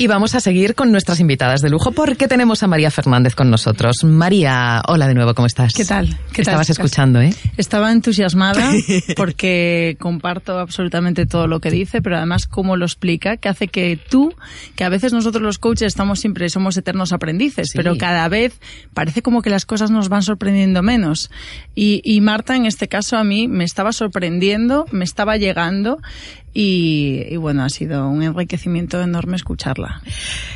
Y vamos a seguir con nuestras invitadas de lujo porque tenemos a María Fernández con nosotros. María, hola de nuevo, ¿cómo estás? ¿Qué tal? ¿Qué Estabas escuchando, ¿eh? Estaba entusiasmada porque comparto absolutamente todo lo que dice, pero además cómo lo explica, que hace que tú, que a veces nosotros los coaches estamos siempre, somos eternos aprendices, pero cada vez parece como que las cosas nos van sorprendiendo menos. Y, y Marta, en este caso, a mí me estaba sorprendiendo, me estaba llegando y, bueno, ha sido un enriquecimiento enorme escucharla.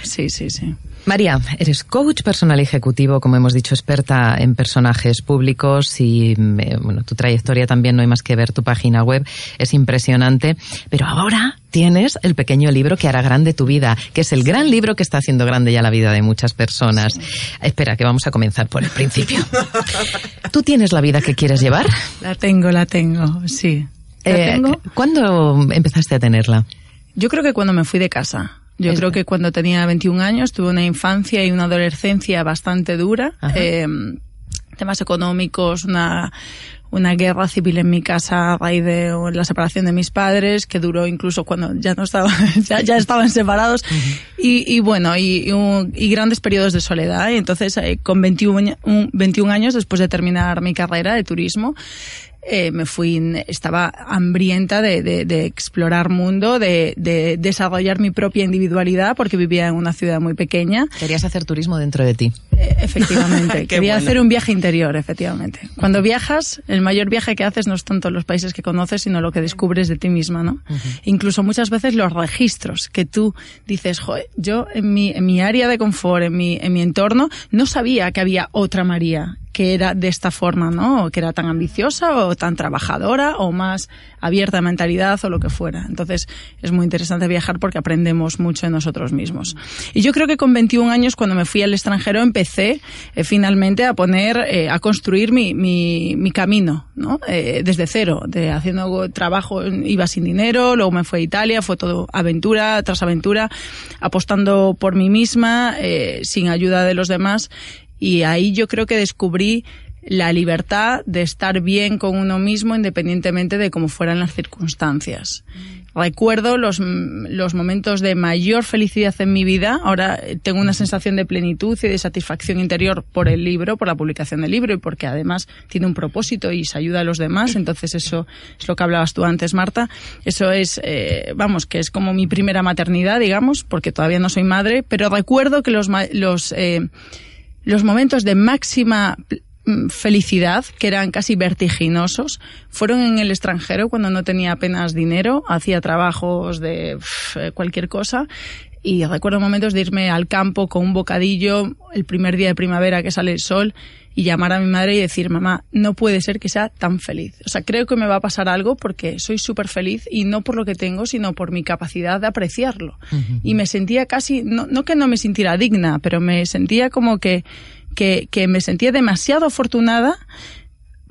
Sí, sí, sí. María, eres coach personal ejecutivo, como hemos dicho, experta en personajes públicos y eh, bueno, tu trayectoria también no hay más que ver tu página web, es impresionante, pero ahora tienes el pequeño libro que hará grande tu vida, que es el gran libro que está haciendo grande ya la vida de muchas personas. Espera, que vamos a comenzar por el principio. ¿Tú tienes la vida que quieres llevar? La tengo, la tengo, sí. Eh, ¿Cuándo empezaste a tenerla? Yo creo que cuando me fui de casa. Yo creo que cuando tenía 21 años tuve una infancia y una adolescencia bastante dura. Eh, temas económicos, una, una guerra civil en mi casa a raíz de la separación de mis padres, que duró incluso cuando ya no estaban, ya, estaban separados, y, bueno, y, y, grandes periodos de soledad. Y entonces, eh, con 21, 21 años, después de terminar mi carrera de turismo, eh, me fui, estaba hambrienta de, de, explorar mundo, de, de, desarrollar mi propia individualidad, porque vivía en una ciudad muy pequeña. Querías hacer turismo dentro de ti. Efectivamente. Quería hacer un viaje interior, efectivamente. Cuando viajas, el mayor viaje que haces no es tanto los países que conoces, sino lo que descubres de ti misma, ¿no? Incluso muchas veces los registros que tú dices, joder, yo en mi, en mi área de confort, en mi, en mi entorno, no sabía que había otra María que era de esta forma, ¿no? Que era tan ambiciosa o tan trabajadora o más abierta de mentalidad o lo que fuera. Entonces es muy interesante viajar porque aprendemos mucho de nosotros mismos. Y yo creo que con 21 años, cuando me fui al extranjero, empecé eh, finalmente a poner, eh, a construir mi, mi, mi camino, ¿no? Eh, desde cero, de haciendo trabajo, iba sin dinero, luego me fui a Italia, fue todo aventura tras aventura, apostando por mí misma, sin ayuda de los demás y ahí yo creo que descubrí la libertad de estar bien con uno mismo independientemente de cómo fueran las circunstancias. Recuerdo los, los momentos de mayor felicidad en mi vida. Ahora tengo una sensación de plenitud y de satisfacción interior por el libro, por la publicación del libro y porque además tiene un propósito y se ayuda a los demás. Entonces eso es lo que hablabas tú antes, Marta. Eso es, eh, vamos, que es como mi primera maternidad, digamos, porque todavía no soy madre, pero recuerdo que los, los eh, los momentos de máxima felicidad, que eran casi vertiginosos, fueron en el extranjero cuando no tenía apenas dinero, hacía trabajos de eh, cualquier cosa y recuerdo momentos de irme al campo con un bocadillo el primer día de primavera que sale el sol y llamar a mi madre y decir, mamá, no puede ser que sea tan feliz. O sea, creo que me va a pasar algo porque soy súper feliz y no por lo que tengo, sino por mi capacidad de apreciarlo. Y me sentía casi, no, no que no me sintiera digna, pero me sentía como que, que, que me sentía demasiado afortunada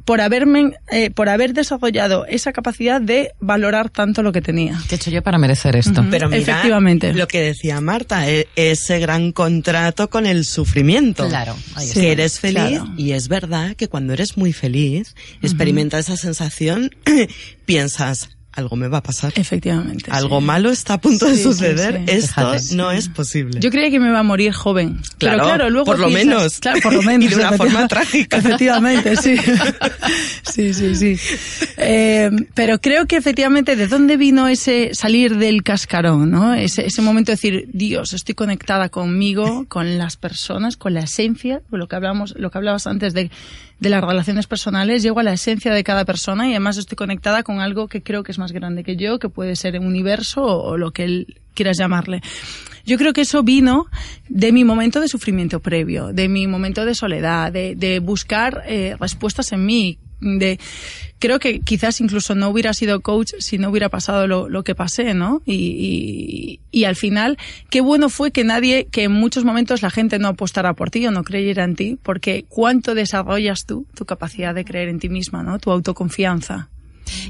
por haberme, eh, por haber desarrollado esa capacidad de valorar tanto lo que tenía. ¿Qué he hecho yo para merecer esto? Pero mira, Efectivamente. lo que decía Marta, e, ese gran contrato con el sufrimiento. Claro. que eres feliz y es verdad que cuando eres muy feliz, experimentas esa sensación, piensas, algo me va a pasar. Efectivamente. Algo malo está a punto de suceder. Esto no es posible. Yo creía que me iba a morir joven. Claro, pero claro, luego por lo menos. Claro, por lo menos. y de una forma trágica. Efectivamente, sí. sí, sí, sí. Eh, pero creo que efectivamente, ¿de dónde vino ese salir del cascarón, no? Ese, ese momento de decir, Dios, estoy conectada conmigo, con las personas, con la esencia, lo que hablamos, lo que hablabas antes de de las relaciones personales, llego a la esencia de cada persona y además estoy conectada con algo que creo que es más grande que yo, que puede ser un universo o, lo que él quieras llamarle. Yo creo que eso vino de mi momento de sufrimiento previo, de mi momento de soledad, de, de buscar eh, respuestas en mí, de creo que quizás incluso no hubiera sido coach si no hubiera pasado lo, lo que pasé, ¿no? Y, y, y, al final, qué bueno fue que nadie, que en muchos momentos la gente no apostara por ti o no creyera en ti, porque cuánto desarrollas tú tu capacidad de creer en ti misma, ¿no? Tu autoconfianza.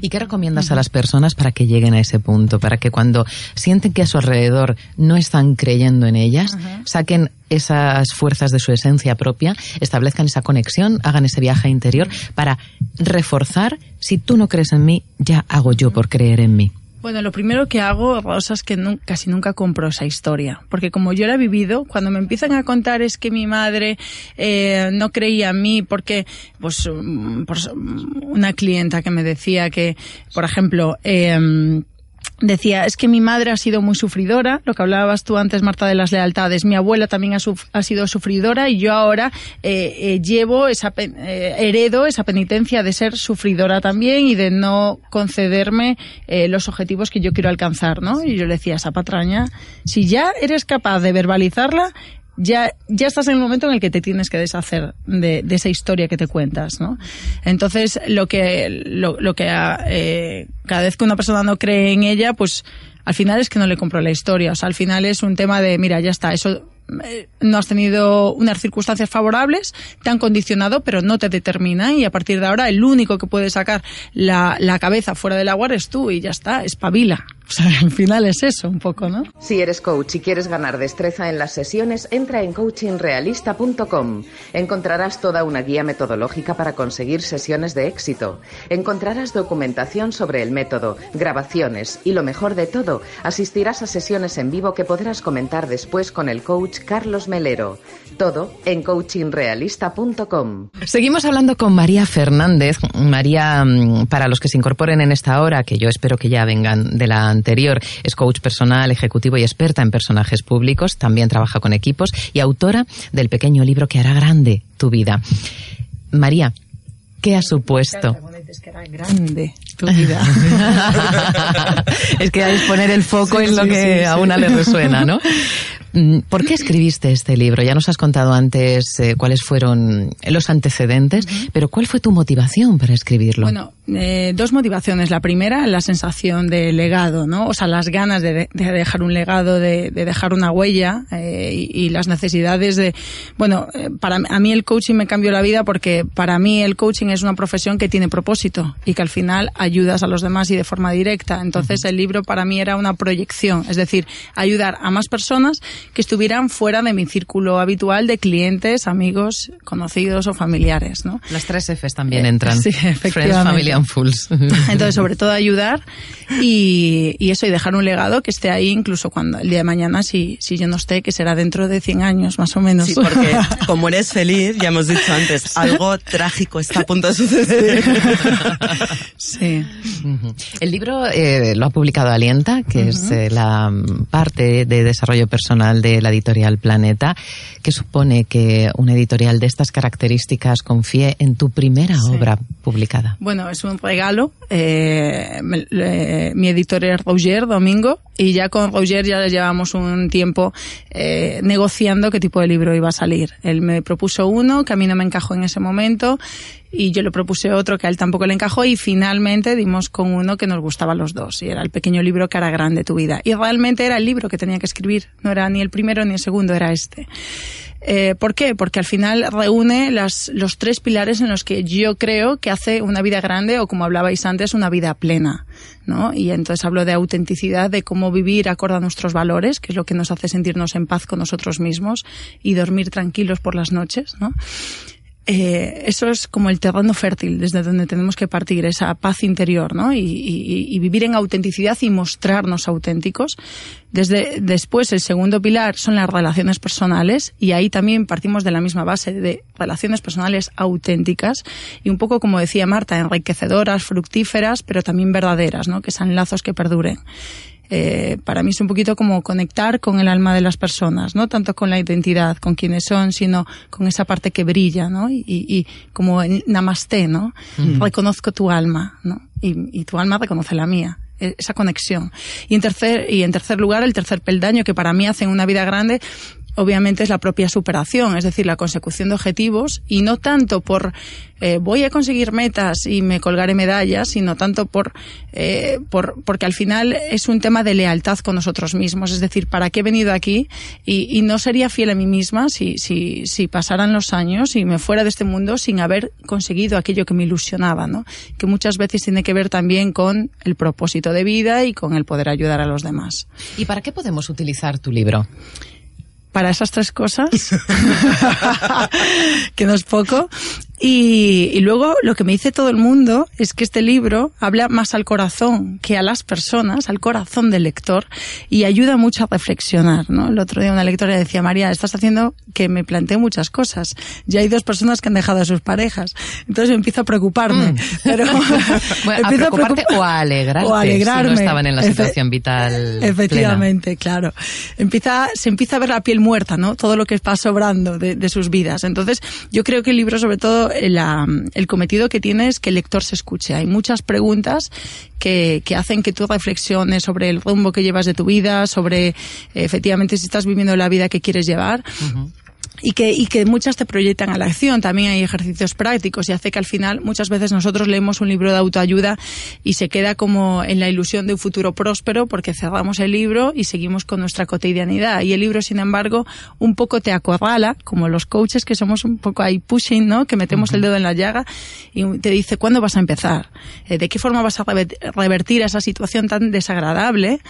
¿Y qué recomiendas a las personas para que lleguen a ese punto? Para que cuando sienten que a su alrededor no están creyendo en ellas, saquen esas fuerzas de su esencia propia, establezcan esa conexión, hagan ese viaje interior para reforzar, si tú no crees en mí, ya hago yo por creer en mí. Bueno, lo primero que hago, Rosa, es que casi nunca compro esa historia. Porque como yo la he vivido, cuando me empiezan a contar es que mi madre eh, no creía en mí porque, pues, mm, una clienta que me decía que, por ejemplo, eh, decía, es que mi madre ha sido muy sufridora, lo que hablabas tú antes, Marta, de las lealtades. Mi abuela también ha, sido sufridora y yo ahora eh, eh, llevo esa, eh, heredo esa penitencia de ser sufridora también y de no concederme los objetivos que yo quiero alcanzar, ¿no? Y yo le decía, esa patraña, si ya eres capaz de verbalizarla, ya, ya estás en el momento en el que te tienes que deshacer de, esa historia que te cuentas, ¿no? Entonces, lo que, lo, lo que eh, cada vez que una persona no cree en ella, pues al final es que no le compro la historia. O sea, al final es un tema de, mira, ya está, eso eh, no has tenido unas circunstancias favorables, te han condicionado, pero no te determina y a partir de ahora el único que puede sacar la, la cabeza fuera del agua es tú y ya está, espabila. O sea, al final es eso un poco, ¿no? Si eres coach y quieres ganar destreza en las sesiones, entra en coachingrealista.com. Encontrarás toda una guía metodológica para conseguir sesiones de éxito. Encontrarás documentación sobre el método, grabaciones y lo mejor de todo, asistirás a sesiones en vivo que podrás comentar después con el coach Carlos Melero. Todo en coachingrealista.com. Seguimos hablando con María Fernández. María, mm, para los que se incorporen en esta hora, que yo espero que ya vengan de la anterior, es coach personal, ejecutivo y experta en personajes públicos. También trabaja con equipos y autora del pequeño libro que hará grande tu vida. María, ¿qué ha supuesto? Es que hará grande tu vida. es que hay que poner el foco en lo que a una le resuena, ¿no? Mm, ¿Por qué escribiste este libro? Ya nos has contado antes eh, cuáles fueron los antecedentes, pero ¿cuál fue tu motivación para escribirlo? Bueno, eh, dos motivaciones. La primera, la sensación de legado, ¿no? O sea, las ganas de, dejar un legado, de, dejar una huella eh, y, las necesidades de... Bueno, para a mí el coaching me cambió la vida porque para mí el coaching es una profesión que tiene propósito y que al final ayudas a los demás y de forma directa. Entonces el libro para mí era una proyección, es decir, ayudar a más personas que estuvieran fuera de mi círculo habitual de clientes, amigos, conocidos o familiares, ¿no? Las tres Fs también entran. Sí, Friends, Family and Fools. Entonces, sobre todo ayudar y, y, eso, y dejar un legado que esté ahí incluso cuando el día de mañana, si, si yo no esté, que será dentro de 100 años, más o menos. Sí, porque como eres feliz, ya hemos dicho antes, algo trágico está a punto de suceder. Sí. El libro eh, lo ha publicado Alienta, que es eh, la parte de desarrollo personal de la editorial Planeta, que supone que una editorial de estas características confíe en tu primera obra publicada. Bueno, es un regalo. Eh, mi editor es Roger Domingo y ya con Roger ya llevamos un tiempo eh, negociando qué tipo de libro iba a salir. Él me propuso uno que a mí no me encajó en ese momento y yo le propuse otro que a él tampoco le encajó y finalmente dimos con uno que nos gustaba a los dos y era el pequeño libro que hará grande tu vida. Y realmente era el libro que tenía que escribir, no era ni el primero ni el segundo, era este. Eh, ¿Por qué? Porque al final reúne las, los tres pilares en los que yo creo que hace una vida grande o como hablabais antes, una vida plena. ¿no? Y entonces hablo de autenticidad, de cómo vivir acorde a nuestros valores, que es lo que nos hace sentirnos en paz con nosotros mismos y dormir tranquilos por las noches. ¿no? Eh, eso es como el terreno fértil desde donde tenemos que partir, esa paz interior, ¿no? Y, y, y, vivir en autenticidad y mostrarnos auténticos. Desde, después, el segundo pilar son las relaciones personales y ahí también partimos de la misma base de relaciones personales auténticas y un poco como decía Marta, enriquecedoras, fructíferas, pero también verdaderas, ¿no? Que sean lazos que perduren. Eh, para mí es un poquito como conectar con el alma de las personas, no tanto con la identidad, con quienes son, sino con esa parte que brilla, ¿no? Y, y como en namaste, ¿no? Mm. Reconozco tu alma, ¿no? Y, y tu alma reconoce la mía e, esa conexión. Y en tercer, y en tercer lugar, el tercer peldaño que para mí hace una vida grande obviamente es la propia superación, es decir, la consecución de objetivos y no tanto por eh, voy a conseguir metas y me colgaré medallas, sino tanto por, eh, por porque al final es un tema de lealtad con nosotros mismos, es decir, ¿para qué he venido aquí? Y, no sería fiel a mí misma si, si, si pasaran los años y me fuera de este mundo sin haber conseguido aquello que me ilusionaba, ¿no? Que muchas veces tiene que ver también con el propósito de vida y con el poder ayudar a los demás. ¿Y para qué podemos utilizar tu libro? Para esas tres cosas, que no es poco. Y, luego lo que me dice todo el mundo es que este libro habla más al corazón que a las personas, al corazón del lector, y ayuda mucho a reflexionar. ¿no? El otro día una lectora decía, María, estás haciendo que me plantee muchas cosas. Ya hay dos personas que han dejado a sus parejas. Entonces empiezo a preocuparme. Mm. Pero, bueno, a preocuparte o a alegrarte o alegrarme. Si no estaban en la situación vital. Efectivamente, claro. Empieza, se empieza a ver la piel muerta, ¿no? Todo lo que está sobrando de, de sus vidas. Entonces, yo creo que el libro, sobre todo, el cometido que tiene es que el lector se escuche. Hay muchas preguntas que, que hacen que tú reflexiones sobre el rumbo que llevas de tu vida, sobre efectivamente si estás viviendo la vida que quieres llevar y que, y que muchas te proyectan a la acción. También hay ejercicios prácticos y hace que al final muchas veces nosotros leemos un libro de autoayuda y se queda como en la ilusión de un futuro próspero porque cerramos el libro y seguimos con nuestra cotidianidad. Y el libro, sin embargo, un poco te acorrala, como los coaches que somos un poco ahí pushing, ¿no? Que metemos el dedo en la llaga y te dice, ¿cuándo vas a empezar? Eh, ¿De qué forma vas a revertir esa situación tan desagradable?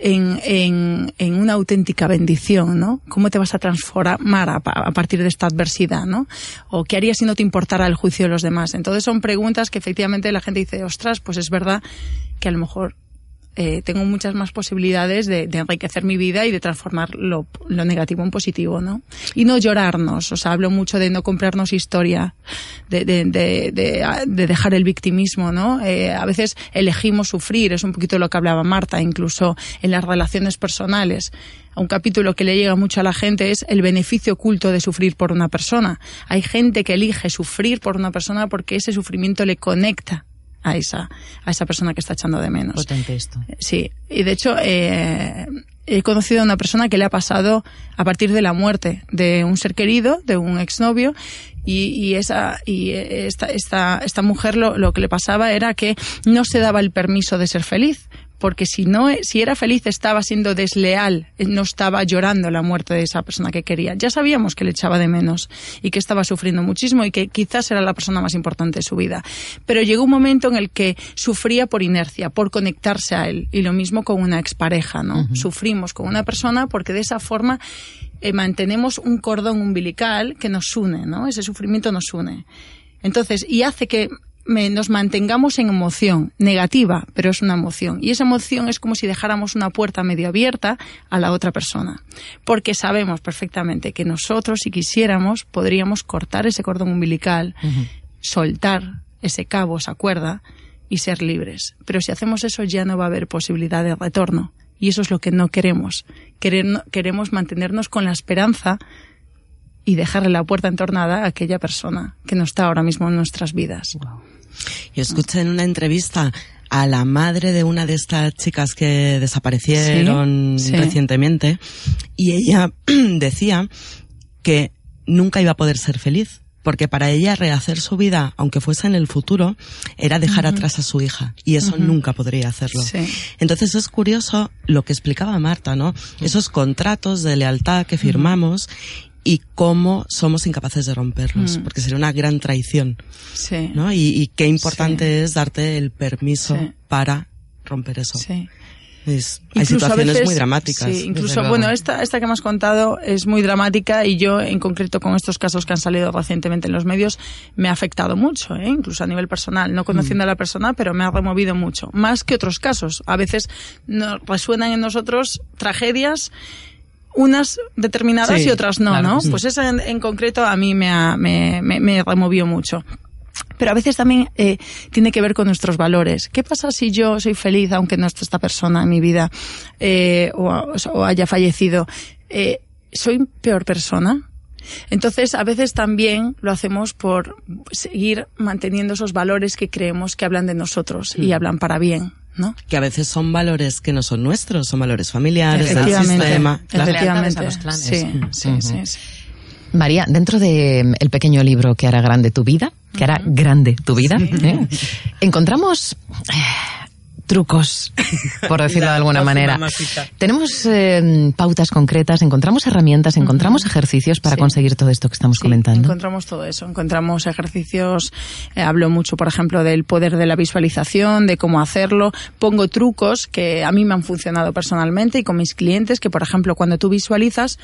En, en, en, una auténtica bendición, ¿no? ¿Cómo te vas a transformar a, a, partir de esta adversidad, ¿no? O qué harías si no te importara el juicio de los demás. Entonces son preguntas que efectivamente la gente dice, ostras, pues es verdad que a lo mejor eh, tengo muchas más posibilidades de, de, enriquecer mi vida y de transformar lo, lo, negativo en positivo, ¿no? Y no llorarnos, o sea, hablo mucho de no comprarnos historia, de, de, de dejar el victimismo, ¿no? Eh, a veces elegimos sufrir, es un poquito lo que hablaba Marta, incluso en las relaciones personales un capítulo que le llega mucho a la gente es el beneficio oculto de sufrir por una persona. Hay gente que elige sufrir por una persona porque ese sufrimiento le conecta a esa, a esa persona que está echando de menos. Potente esto. Sí, y de hecho eh, he conocido a una persona que le ha pasado a partir de la muerte de un ser querido, de un exnovio, y, y esa y esta, esta, esta mujer lo, lo que le pasaba era que no se daba el permiso de ser feliz porque si no, si era feliz estaba siendo desleal, eh, no estaba llorando la muerte de esa persona que quería. Ya sabíamos que le echaba de menos y que estaba sufriendo muchísimo y que quizás era la persona más importante de su vida. Pero llegó un momento en el que sufría por inercia, por conectarse a él. Y lo mismo con una expareja, ¿no? Sufrimos con una persona porque de esa forma eh, mantenemos un cordón umbilical que nos une, ¿no? Ese sufrimiento nos une. Entonces, y hace que nos mantengamos en emoción negativa, pero es una emoción. Y esa emoción es como si dejáramos una puerta medio abierta a la otra persona. Porque sabemos perfectamente que nosotros, si quisiéramos, podríamos cortar ese cordón umbilical, soltar ese cabo, esa cuerda, y ser libres. Pero si hacemos eso ya no va a haber posibilidad de retorno. Y eso es lo que no queremos. Queremos mantenernos con la esperanza y dejarle la puerta entornada a aquella persona que no está ahora mismo en nuestras vidas. Yo escuché en una entrevista a la madre de una de estas chicas que desaparecieron recientemente y ella decía que nunca iba a poder ser feliz porque para ella rehacer su vida, aunque fuese en el futuro, era dejar atrás a su hija y eso nunca podría hacerlo. Entonces es curioso lo que explicaba Marta, ¿no? Esos contratos de lealtad que firmamos y cómo somos incapaces de romperlos, mm. porque sería una gran traición. Sí. ¿no? Y, qué importante es darte el permiso para romper eso. Sí. hay situaciones muy dramáticas. Sí, incluso, bueno, esta, esta que me has contado es muy dramática y yo, en concreto, con estos casos que han salido recientemente en los medios, me ha afectado mucho, ¿eh? incluso a nivel personal, no conociendo mm. a la persona, pero me ha removido mucho. Más que otros casos. A veces resuenan en nosotros tragedias unas determinadas y otras no, ¿no? Pues esa en, concreto a mí me, ha, me, me, removió mucho pero a veces también eh, tiene que ver con nuestros valores. ¿Qué pasa si yo soy feliz aunque no esté esta persona en mi vida eh, o, haya fallecido? Eh, ¿Soy peor persona? Entonces, a veces también lo hacemos por seguir manteniendo esos valores que creemos que hablan de nosotros y hablan para bien. ¿No? Que a veces son valores que no son nuestros, son valores familiares, del sistema. Efectivamente. Los clanes. Sí, sí, sí, María, dentro de mm, el pequeño libro que hará grande tu vida, que hará grande tu vida, ¿eh? encontramos trucos, por decirlo de alguna manera. Tenemos eh, pautas concretas, encontramos herramientas, encontramos ejercicios para conseguir todo esto que estamos comentando. Encontramos todo eso, encontramos ejercicios, eh, hablo mucho, por ejemplo, del poder de la visualización, de cómo hacerlo, pongo trucos que a mí me han funcionado personalmente y con mis clientes, que por ejemplo, cuando tú visualizas,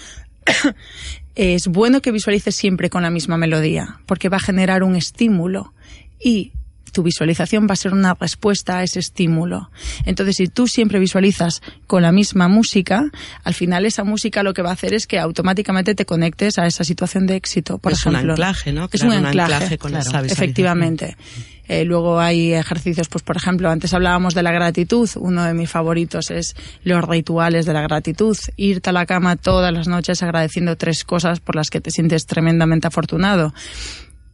es bueno que visualices siempre con la misma melodía, porque va a generar un estímulo y tu visualización va a ser una respuesta a ese estímulo. Entonces, si tú siempre visualizas con la misma música, al final esa música lo que va a hacer es que automáticamente te conectes a esa situación de éxito. Por es un anclaje, ¿no? Es un anclaje, con efectivamente. Eh, luego hay ejercicios, pues por ejemplo, antes hablábamos de la gratitud. Uno de mis favoritos es los rituales de la gratitud. Irte a la cama todas las noches agradeciendo tres cosas por las que te sientes tremendamente afortunado.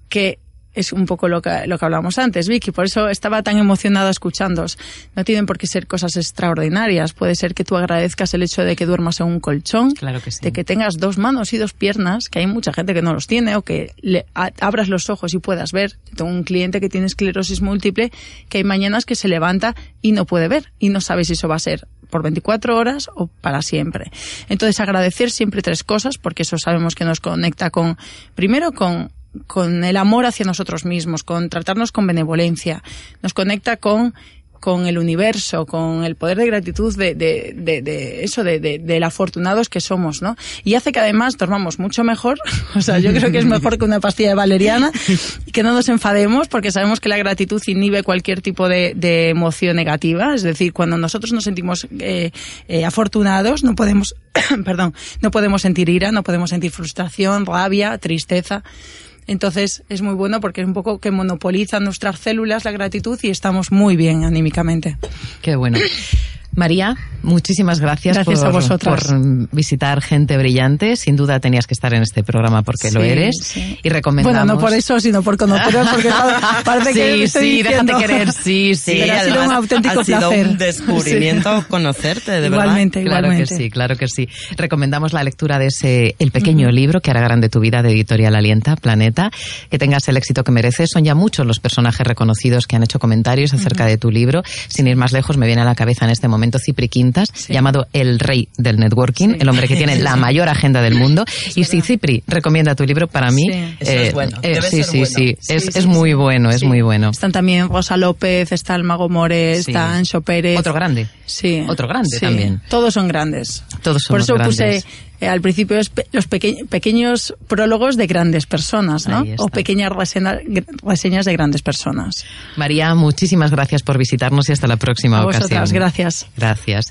Que es un poco lo que, lo que hablábamos antes, Vicky. Por eso estaba tan emocionada escuchándos. No tienen por qué ser cosas extraordinarias. Puede ser que tú agradezcas el hecho de que duermas en un colchón, de que tengas dos manos y dos piernas, que hay mucha gente que no los tiene, o que le, abras los ojos y puedas ver. Tengo un cliente que tiene esclerosis múltiple, que hay mañanas que se levanta y no puede ver, y no sabe si eso va a ser por 24 horas o para siempre. Entonces agradecer siempre tres cosas, porque eso sabemos que nos conecta con, primero con con el amor hacia nosotros mismos, con tratarnos con benevolencia, nos conecta con con el universo, con el poder de gratitud de, de, de, de eso, de, de, afortunados que somos, ¿no? Y hace que además dormamos mucho mejor, o sea, yo creo que es mejor que una pastilla de valeriana, y que no nos enfademos, porque sabemos que la gratitud inhibe cualquier tipo de, emoción negativa, es decir, cuando nosotros nos sentimos eh, eh, afortunados, no podemos, perdón, no podemos sentir ira, no podemos sentir frustración, rabia, tristeza. Entonces es muy bueno porque es un poco que monopoliza nuestras células la gratitud y estamos muy bien anímicamente. Qué bueno. María, muchísimas gracias, gracias por, por, visitar Gente Brillante. Sin duda tenías que estar en este programa porque lo eres. Y recomendamos... Bueno, no por eso, sino por conoceros, porque parece que Sí, sí, déjate querer, sí, sí. Pero ha sido un auténtico ha sido un descubrimiento conocerte, de igualmente, verdad. Claro que sí, claro que sí. Recomendamos la lectura de ese El pequeño libro que hará grande tu vida de Editorial Alienta, Planeta. Que tengas el éxito que mereces. Son ya muchos los personajes reconocidos que han hecho comentarios acerca de tu libro. Sin ir más lejos, me viene a la cabeza en este momento Cipri Quintas, llamado el rey del networking, el hombre que tiene la mayor agenda del mundo. y si Cipri recomienda tu libro, para mí, eh, es bueno. Eh, sí, sí, sí, es, es muy bueno, es muy bueno. Están también Rosa López, está el Mago More, está Ancho Pérez. Otro grande. Sí. Otro grande también. Todos son grandes. Todos son Por eso puse eh, al principio los pequeños prólogos de grandes personas, ¿no? O pequeñas reseñas de grandes personas. María, muchísimas gracias por visitarnos y hasta la próxima A ocasión. Vosotras, gracias. Gracias.